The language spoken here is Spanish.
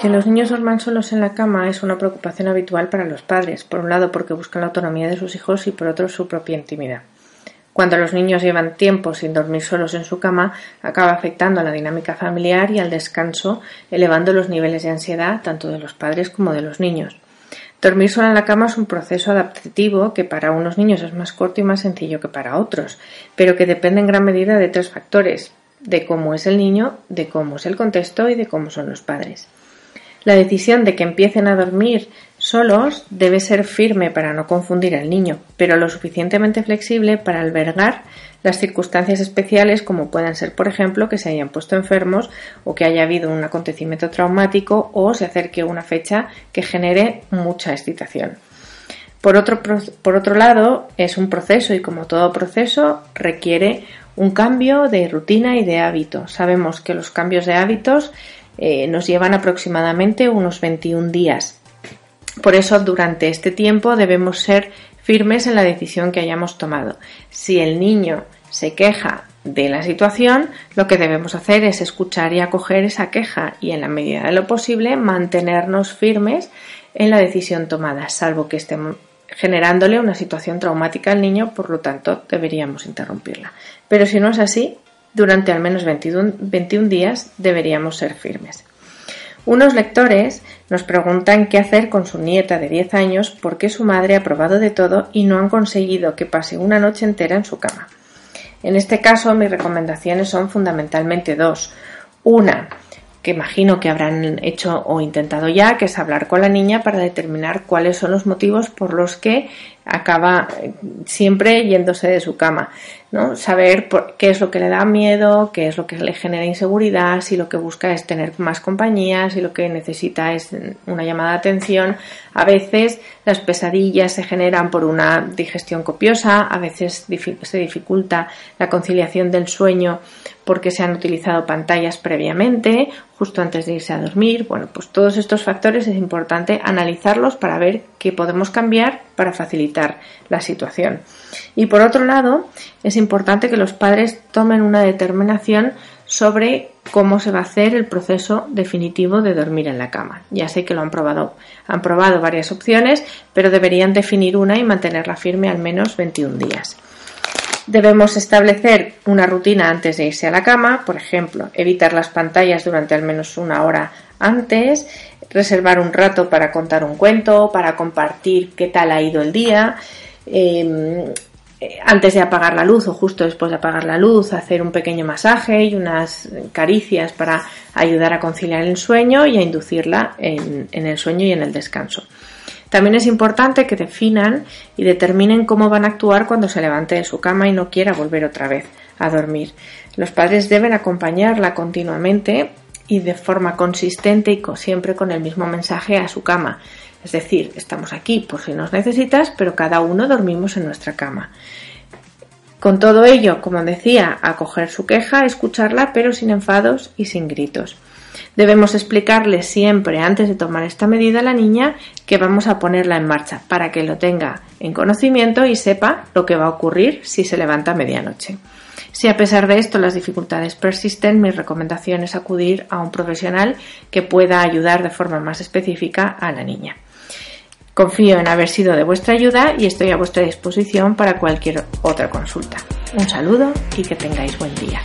Que los niños duerman solos en la cama es una preocupación habitual para los padres, por un lado porque buscan la autonomía de sus hijos y por otro su propia intimidad. Cuando los niños llevan tiempo sin dormir solos en su cama, acaba afectando a la dinámica familiar y al descanso, elevando los niveles de ansiedad tanto de los padres como de los niños. Dormir sola en la cama es un proceso adaptativo que para unos niños es más corto y más sencillo que para otros, pero que depende en gran medida de tres factores de cómo es el niño, de cómo es el contexto y de cómo son los padres. La decisión de que empiecen a dormir solos debe ser firme para no confundir al niño, pero lo suficientemente flexible para albergar las circunstancias especiales como puedan ser, por ejemplo, que se hayan puesto enfermos o que haya habido un acontecimiento traumático o se acerque una fecha que genere mucha excitación. Por otro, por otro lado, es un proceso y como todo proceso requiere un cambio de rutina y de hábito. Sabemos que los cambios de hábitos eh, nos llevan aproximadamente unos 21 días. Por eso, durante este tiempo debemos ser firmes en la decisión que hayamos tomado. Si el niño se queja de la situación, lo que debemos hacer es escuchar y acoger esa queja y, en la medida de lo posible, mantenernos firmes en la decisión tomada, salvo que estemos generándole una situación traumática al niño, por lo tanto deberíamos interrumpirla. Pero si no es así, durante al menos 21, días deberíamos ser firmes. Unos lectores nos preguntan qué hacer con su nieta de 10 años porque su madre ha probado de todo y no han conseguido que pase una noche entera en su cama. En este caso, mis recomendaciones son fundamentalmente dos. Una, que imagino que habrán hecho o intentado ya, que es hablar con la niña para determinar cuáles son los motivos por los que acaba eh, siempre yéndose de su cama. ¿no? Saber qué es lo que le da miedo, qué es lo que le genera inseguridad, si lo que busca es tener más compañía, si lo que necesita es una llamada de atención. A veces las pesadillas se generan por una digestión copiosa, a veces se dificulta la conciliación del sueño porque se han utilizado pantallas previamente, justo antes de irse a dormir. Bueno, pues todos estos factores es importante analizarlos para ver qué podemos cambiar para facilitar la situación. Y por otro lado, es importante que los padres tomen una determinación sobre cómo se va a hacer el proceso definitivo de dormir en la cama. Ya sé que lo han probado, han probado varias opciones, pero deberían definir una y mantenerla firme al menos 21 días. Debemos establecer una rutina antes de irse a la cama, por ejemplo, evitar las pantallas durante al menos una hora antes, reservar un rato para contar un cuento, para compartir qué tal ha ido el día, em, antes de apagar la luz o justo después de apagar la luz, hacer un pequeño masaje y unas caricias para ayudar a conciliar el sueño y a inducirla en, en el sueño y en el descanso. También es importante que definan y determinen cómo van a actuar cuando se levante de su cama y no quiera volver otra vez a dormir. Los padres deben acompañarla continuamente y de forma consistente y siempre con el mismo mensaje a su cama. Es decir, estamos aquí por si nos necesitas, pero cada uno dormimos en nuestra cama. Con todo ello, como decía, acoger su queja, escucharla, pero sin enfados y sin gritos. Debemos explicarle siempre antes de tomar esta medida a la niña que vamos a ponerla en marcha para que lo tenga en conocimiento y sepa lo que va a ocurrir si se levanta a medianoche. Si a pesar de esto las dificultades persisten, mi recomendación es acudir a un profesional que pueda ayudar de forma más específica a la niña. Confío en haber sido de vuestra ayuda y estoy a vuestra disposición para cualquier otra consulta. Un saludo y que tengáis buen día.